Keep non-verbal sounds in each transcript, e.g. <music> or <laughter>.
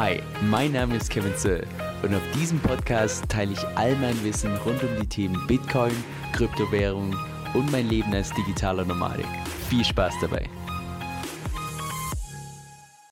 Hi, mein Name ist Kevin Zöll und auf diesem Podcast teile ich all mein Wissen rund um die Themen Bitcoin, Kryptowährung und mein Leben als digitaler Nomadik. Viel Spaß dabei!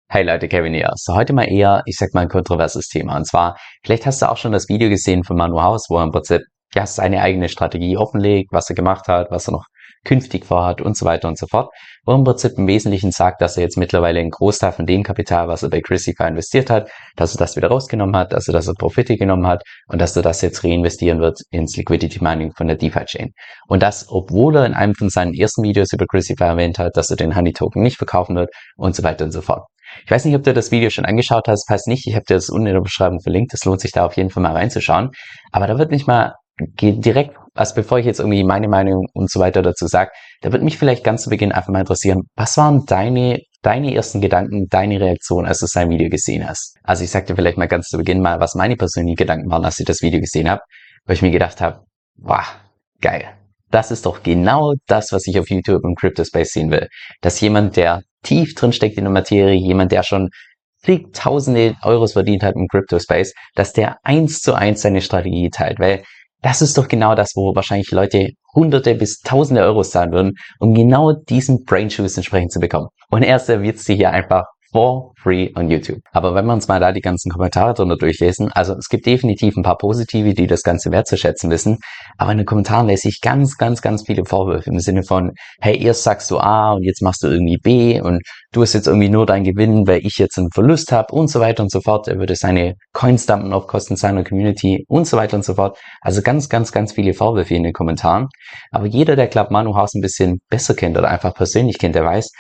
Hey Leute, Kevin hier. So heute mal eher, ich sag mal, ein kontroverses Thema. Und zwar, vielleicht hast du auch schon das Video gesehen von Manu Haus, wo er im Prinzip ja, seine eigene Strategie offenlegt, was er gemacht hat, was er noch künftig vorhat und so weiter und so fort. Wo im Prinzip im Wesentlichen sagt, dass er jetzt mittlerweile einen Großteil von dem Kapital, was er bei Chrisify investiert hat, dass er das wieder rausgenommen hat, dass er das Profite genommen hat und dass er das jetzt reinvestieren wird ins Liquidity Mining von der DeFi Chain. Und das, obwohl er in einem von seinen ersten Videos über Chrisify erwähnt hat, dass er den Honey Token nicht verkaufen wird und so weiter und so fort. Ich weiß nicht, ob du das Video schon angeschaut hast, falls nicht, ich habe dir das unten in der Beschreibung verlinkt, es lohnt sich da auf jeden Fall mal reinzuschauen. Aber da wird mich mal direkt, also bevor ich jetzt irgendwie meine Meinung und so weiter dazu sage, da wird mich vielleicht ganz zu Beginn einfach mal interessieren, was waren deine, deine ersten Gedanken, deine Reaktion, als du sein Video gesehen hast? Also ich sag dir vielleicht mal ganz zu Beginn mal, was meine persönlichen Gedanken waren, als ich das Video gesehen habe, weil ich mir gedacht habe, wow, geil. Das ist doch genau das, was ich auf YouTube im Crypto Space sehen will. Dass jemand, der tief drin steckt in der Materie, jemand, der schon zigtausende Euros verdient hat im Crypto Space, dass der eins zu eins seine Strategie teilt, weil das ist doch genau das, wo wahrscheinlich Leute Hunderte bis Tausende Euros zahlen würden, um genau diesen Brain Juice entsprechend zu bekommen. Und er serviert sie hier einfach for free on YouTube. Aber wenn wir uns mal da die ganzen Kommentare drunter durchlesen, also es gibt definitiv ein paar positive, die das Ganze wertzuschätzen wissen, aber in den Kommentaren lese ich ganz, ganz, ganz viele Vorwürfe im Sinne von, hey, erst sagst du A und jetzt machst du irgendwie B und du hast jetzt irgendwie nur dein Gewinn, weil ich jetzt einen Verlust habe und so weiter und so fort. Er würde seine Coins dumpen auf Kosten seiner Community und so weiter und so fort. Also ganz, ganz, ganz viele Vorwürfe in den Kommentaren. Aber jeder, der Club Manu Haus ein bisschen besser kennt oder einfach persönlich kennt, der weiß,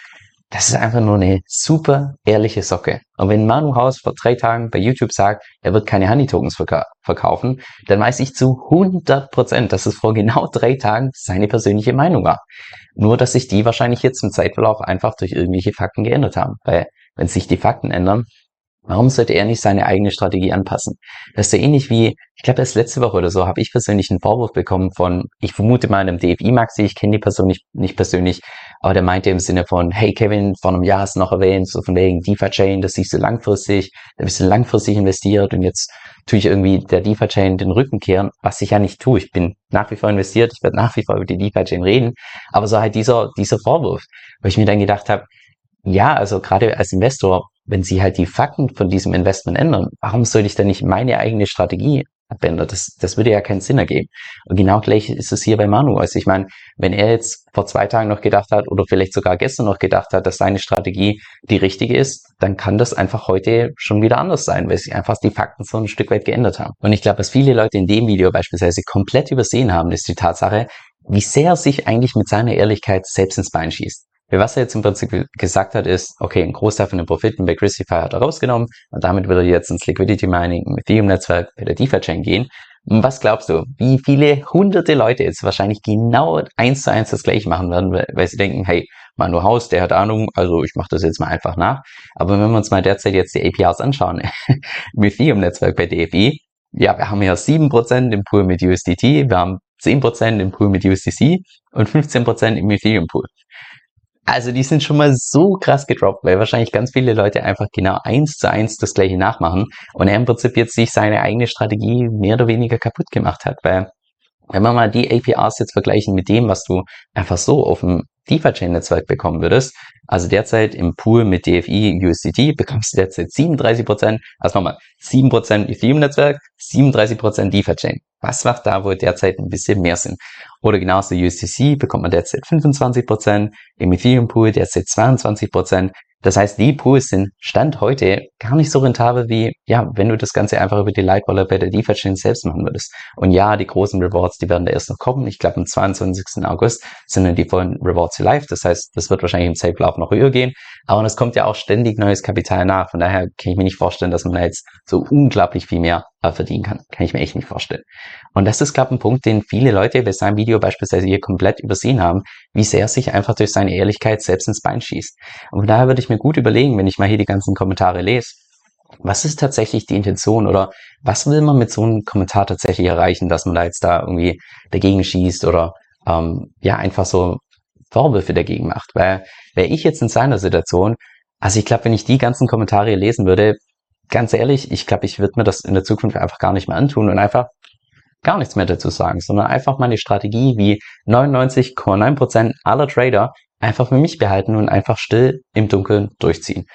das ist einfach nur eine super ehrliche Socke. Und wenn Manu Haus vor drei Tagen bei YouTube sagt, er wird keine Honey Tokens verka verkaufen, dann weiß ich zu 100 Prozent, dass es vor genau drei Tagen seine persönliche Meinung war. Nur, dass sich die wahrscheinlich jetzt im Zeitverlauf einfach durch irgendwelche Fakten geändert haben. Weil, wenn sich die Fakten ändern, Warum sollte er nicht seine eigene Strategie anpassen? Das ist so ähnlich wie, ich glaube, erst letzte Woche oder so habe ich persönlich einen Vorwurf bekommen von, ich vermute mal einem DFI-Maxi, ich kenne die Person nicht, nicht persönlich, aber der meinte im Sinne von, hey Kevin, vor einem Jahr hast du noch erwähnt, so von wegen DeFi-Chain, das siehst du langfristig, da bist du langfristig investiert und jetzt tue ich irgendwie der DeFi-Chain den Rücken kehren, was ich ja nicht tue. Ich bin nach wie vor investiert, ich werde nach wie vor über die DeFi-Chain reden, aber so halt dieser, dieser Vorwurf, wo ich mir dann gedacht habe, ja, also gerade als Investor, wenn sie halt die Fakten von diesem Investment ändern, warum sollte ich dann nicht meine eigene Strategie abändern? Das, das würde ja keinen Sinn ergeben. Und genau gleich ist es hier bei Manu. Also ich meine, wenn er jetzt vor zwei Tagen noch gedacht hat oder vielleicht sogar gestern noch gedacht hat, dass seine Strategie die richtige ist, dann kann das einfach heute schon wieder anders sein, weil sich einfach die Fakten so ein Stück weit geändert haben. Und ich glaube, was viele Leute in dem Video beispielsweise komplett übersehen haben, ist die Tatsache, wie sehr er sich eigentlich mit seiner Ehrlichkeit selbst ins Bein schießt. Was er jetzt im Prinzip gesagt hat, ist, okay, ein Großteil von den Profiten bei Christify hat er rausgenommen und damit will er jetzt ins Liquidity Mining im Ethereum-Netzwerk bei der DeFi-Chain gehen. Und was glaubst du, wie viele hunderte Leute jetzt wahrscheinlich genau eins zu eins das gleiche machen werden, weil sie denken, hey, Manu Haus, der hat Ahnung, also ich mache das jetzt mal einfach nach. Aber wenn wir uns mal derzeit jetzt die APRs anschauen, <laughs> im Ethereum-Netzwerk bei DFI, ja, wir haben ja 7% im Pool mit USDT, wir haben 10% im Pool mit USDC und 15% im Ethereum-Pool. Also die sind schon mal so krass gedroppt, weil wahrscheinlich ganz viele Leute einfach genau eins zu eins das gleiche nachmachen und er im Prinzip jetzt sich seine eigene Strategie mehr oder weniger kaputt gemacht hat, weil wenn wir mal die APRs jetzt vergleichen mit dem, was du einfach so auf dem DeFi-Chain-Netzwerk bekommen würdest, also derzeit im Pool mit DFI USDT bekommst du derzeit 37%, also nochmal 7% Ethereum-Netzwerk, 37% DeFi-Chain. Was macht da wohl derzeit ein bisschen mehr Sinn? Oder genauso USDC bekommt man derzeit 25%, im Ethereum Pool derzeit 22%, das heißt, die Pools sind Stand heute gar nicht so rentabel wie, ja, wenn du das Ganze einfach über die Lightwaller bei der DeFi-Chain selbst machen würdest. Und ja, die großen Rewards, die werden da erst noch kommen. Ich glaube, am 22. August sind dann die vollen Rewards live. Das heißt, das wird wahrscheinlich im Safe-Lauf noch höher gehen. Aber es kommt ja auch ständig neues Kapital nach. Von daher kann ich mir nicht vorstellen, dass man da jetzt so unglaublich viel mehr verdienen kann. Kann ich mir echt nicht vorstellen. Und das ist, glaube ich, ein Punkt, den viele Leute bei seinem Video beispielsweise hier komplett übersehen haben, wie sehr er sich einfach durch seine Ehrlichkeit selbst ins Bein schießt. Und von daher würde ich mir gut überlegen, wenn ich mal hier die ganzen Kommentare lese, was ist tatsächlich die Intention oder was will man mit so einem Kommentar tatsächlich erreichen, dass man da jetzt da irgendwie dagegen schießt oder ähm, ja einfach so Vorwürfe dagegen macht. Weil wäre ich jetzt in seiner Situation, also ich glaube, wenn ich die ganzen Kommentare lesen würde, ganz ehrlich, ich glaube, ich würde mir das in der Zukunft einfach gar nicht mehr antun und einfach gar nichts mehr dazu sagen, sondern einfach meine Strategie wie 99,9% aller Trader einfach für mich behalten und einfach still im Dunkeln durchziehen.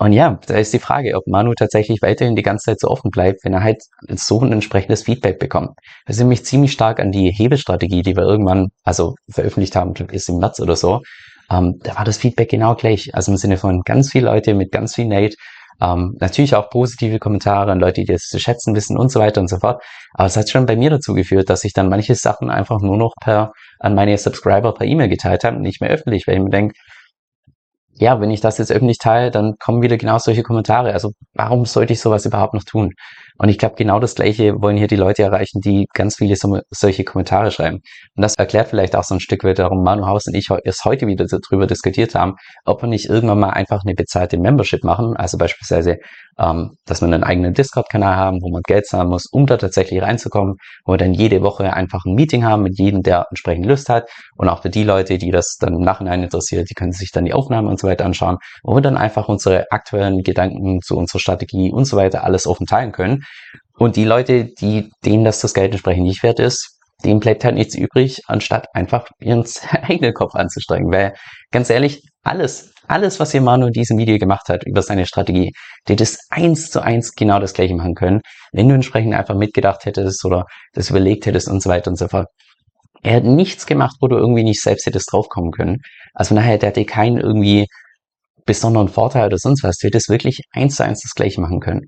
Und ja, da ist die Frage, ob Manu tatsächlich weiterhin die ganze Zeit so offen bleibt, wenn er halt so ein entsprechendes Feedback bekommt. Das ist nämlich ziemlich stark an die Hebestrategie, die wir irgendwann, also veröffentlicht haben, ist im März oder so. Ähm, da war das Feedback genau gleich. Also im Sinne von ganz viele Leute mit ganz viel Nate. Ähm, natürlich auch positive Kommentare an Leute, die das zu schätzen wissen und so weiter und so fort. Aber es hat schon bei mir dazu geführt, dass ich dann manche Sachen einfach nur noch per an meine Subscriber per E-Mail geteilt habe und nicht mehr öffentlich, weil ich mir denke, ja, wenn ich das jetzt öffentlich teile, dann kommen wieder genau solche Kommentare. Also warum sollte ich sowas überhaupt noch tun? Und ich glaube, genau das Gleiche wollen hier die Leute erreichen, die ganz viele so, solche Kommentare schreiben. Und das erklärt vielleicht auch so ein Stück weit, warum Manu Haus und ich erst heute wieder darüber diskutiert haben, ob wir nicht irgendwann mal einfach eine bezahlte Membership machen. Also beispielsweise, ähm, dass wir einen eigenen Discord-Kanal haben, wo man Geld zahlen muss, um da tatsächlich reinzukommen, wo wir dann jede Woche einfach ein Meeting haben mit jedem, der entsprechend Lust hat. Und auch für die Leute, die das dann im Nachhinein interessiert, die können sich dann die Aufnahmen und so weiter anschauen, wo wir dann einfach unsere aktuellen Gedanken zu unserer Strategie und so weiter alles offen teilen können. Und die Leute, die, denen das das Geld entsprechend nicht wert ist, denen bleibt halt nichts übrig, anstatt einfach ihren <laughs> eigenen Kopf anzustrengen. Weil, ganz ehrlich, alles, alles, was Emano in diesem Video gemacht hat über seine Strategie, der das eins zu eins genau das gleiche machen können, wenn du entsprechend einfach mitgedacht hättest oder das überlegt hättest und so weiter und so fort. Er hat nichts gemacht, wo du irgendwie nicht selbst hättest draufkommen können. Also nachher, der hatte keinen irgendwie besonderen Vorteil oder sonst was. Du hättest wirklich eins zu eins das gleiche machen können.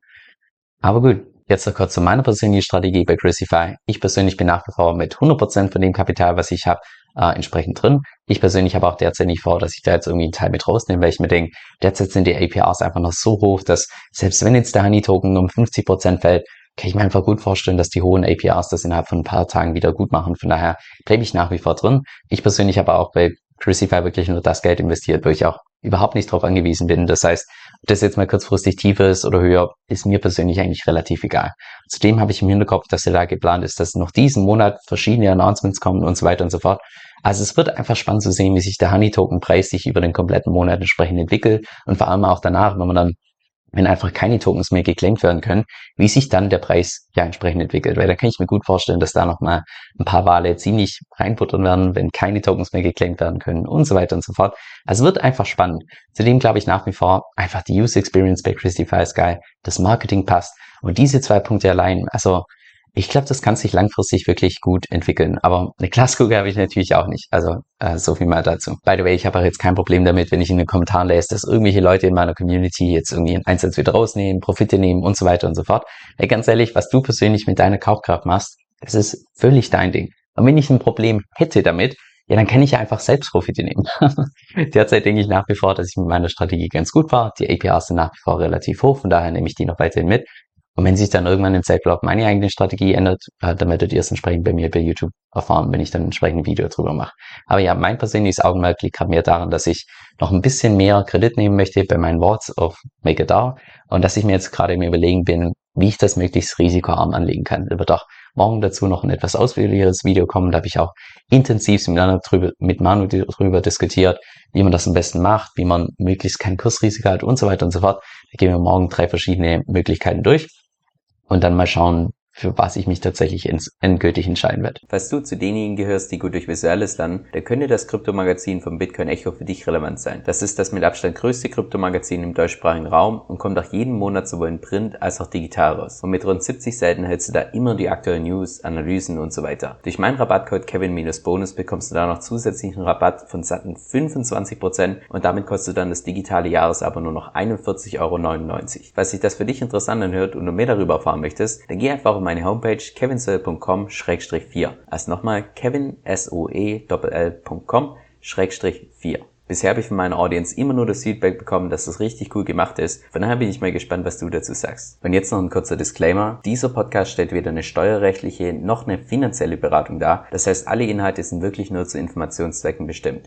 Aber gut, Jetzt noch kurz zu meiner persönlichen Strategie bei Crucify. Ich persönlich bin nach wie vor mit 100% von dem Kapital, was ich habe, äh, entsprechend drin. Ich persönlich habe auch derzeit nicht vor, dass ich da jetzt irgendwie einen Teil mit rausnehme, weil ich mir denke, derzeit sind die APRs einfach noch so hoch, dass selbst wenn jetzt der Honey-Token um 50% fällt, kann ich mir einfach gut vorstellen, dass die hohen APRs das innerhalb von ein paar Tagen wieder gut machen. Von daher bleibe ich nach wie vor drin. Ich persönlich habe auch bei Crucify wirklich nur das Geld investiert, wo ich auch überhaupt nicht darauf angewiesen bin. Das heißt, ob das jetzt mal kurzfristig tiefer ist oder höher, ist mir persönlich eigentlich relativ egal. Zudem habe ich im Hinterkopf, dass ja da geplant ist, dass noch diesen Monat verschiedene Announcements kommen und so weiter und so fort. Also es wird einfach spannend zu sehen, wie sich der Honey-Token-Preis sich über den kompletten Monat entsprechend entwickelt und vor allem auch danach, wenn man dann wenn einfach keine Tokens mehr geclaimed werden können, wie sich dann der Preis ja entsprechend entwickelt. Weil da kann ich mir gut vorstellen, dass da nochmal ein paar Wale ziemlich reinputtern werden, wenn keine Tokens mehr geclaimed werden können und so weiter und so fort. Also wird einfach spannend. Zudem glaube ich nach wie vor einfach die User Experience bei Christify ist geil, das Marketing passt und diese zwei Punkte allein, also ich glaube, das kann sich langfristig wirklich gut entwickeln. Aber eine Glaskugel habe ich natürlich auch nicht. Also äh, so viel mal dazu. By the way, ich habe auch jetzt kein Problem damit, wenn ich in den Kommentaren lese, dass irgendwelche Leute in meiner Community jetzt irgendwie einen Einsatz wieder rausnehmen, Profite nehmen und so weiter und so fort. Ey, ganz ehrlich, was du persönlich mit deiner Kaufkraft machst, das ist völlig dein Ding. Und wenn ich ein Problem hätte damit, ja, dann kann ich ja einfach selbst Profite nehmen. <laughs> Derzeit denke ich nach wie vor, dass ich mit meiner Strategie ganz gut war. Die APRs sind nach wie vor relativ hoch, von daher nehme ich die noch weiterhin mit. Und wenn sich dann irgendwann im Zeitverlauf meine eigene Strategie ändert, äh, dann werdet ihr es entsprechend bei mir bei YouTube erfahren, wenn ich dann entsprechend ein Video drüber mache. Aber ja, mein persönliches Augenmerk liegt gerade mehr daran, dass ich noch ein bisschen mehr Kredit nehmen möchte bei meinen Worts auf Make It Dar und dass ich mir jetzt gerade im Überlegen bin, wie ich das möglichst risikoarm anlegen kann. Da wird auch morgen dazu noch ein etwas ausführlicheres Video kommen. Da habe ich auch intensiv mit Manu drüber diskutiert, wie man das am besten macht, wie man möglichst kein Kursrisiko hat und so weiter und so fort. Da gehen wir morgen drei verschiedene Möglichkeiten durch und dann mal schauen, für was ich mich tatsächlich ins, endgültig entscheiden werde. Falls du zu denjenigen gehörst, die gut durch Visuelles lernen, dann könnte das Kryptomagazin vom Bitcoin Echo für dich relevant sein. Das ist das mit Abstand größte Kryptomagazin im deutschsprachigen Raum und kommt auch jeden Monat sowohl in Print als auch digital raus. Und mit rund 70 Seiten hältst du da immer die aktuellen News, Analysen und so weiter. Durch meinen Rabattcode Kevin-Bonus bekommst du da noch zusätzlichen Rabatt von satten 25% und damit kostet dann das digitale Jahresabo nur noch 41,99 Euro. Falls sich das für dich interessant anhört und du mehr darüber erfahren möchtest, dann geh einfach auf meine Homepage kevinsoe.com-4. Also nochmal kevinsoe.com-4. Bisher habe ich von meiner Audience immer nur das Feedback bekommen, dass das richtig cool gemacht ist. Von daher bin ich mal gespannt, was du dazu sagst. Und jetzt noch ein kurzer Disclaimer. Dieser Podcast stellt weder eine steuerrechtliche noch eine finanzielle Beratung dar. Das heißt, alle Inhalte sind wirklich nur zu Informationszwecken bestimmt.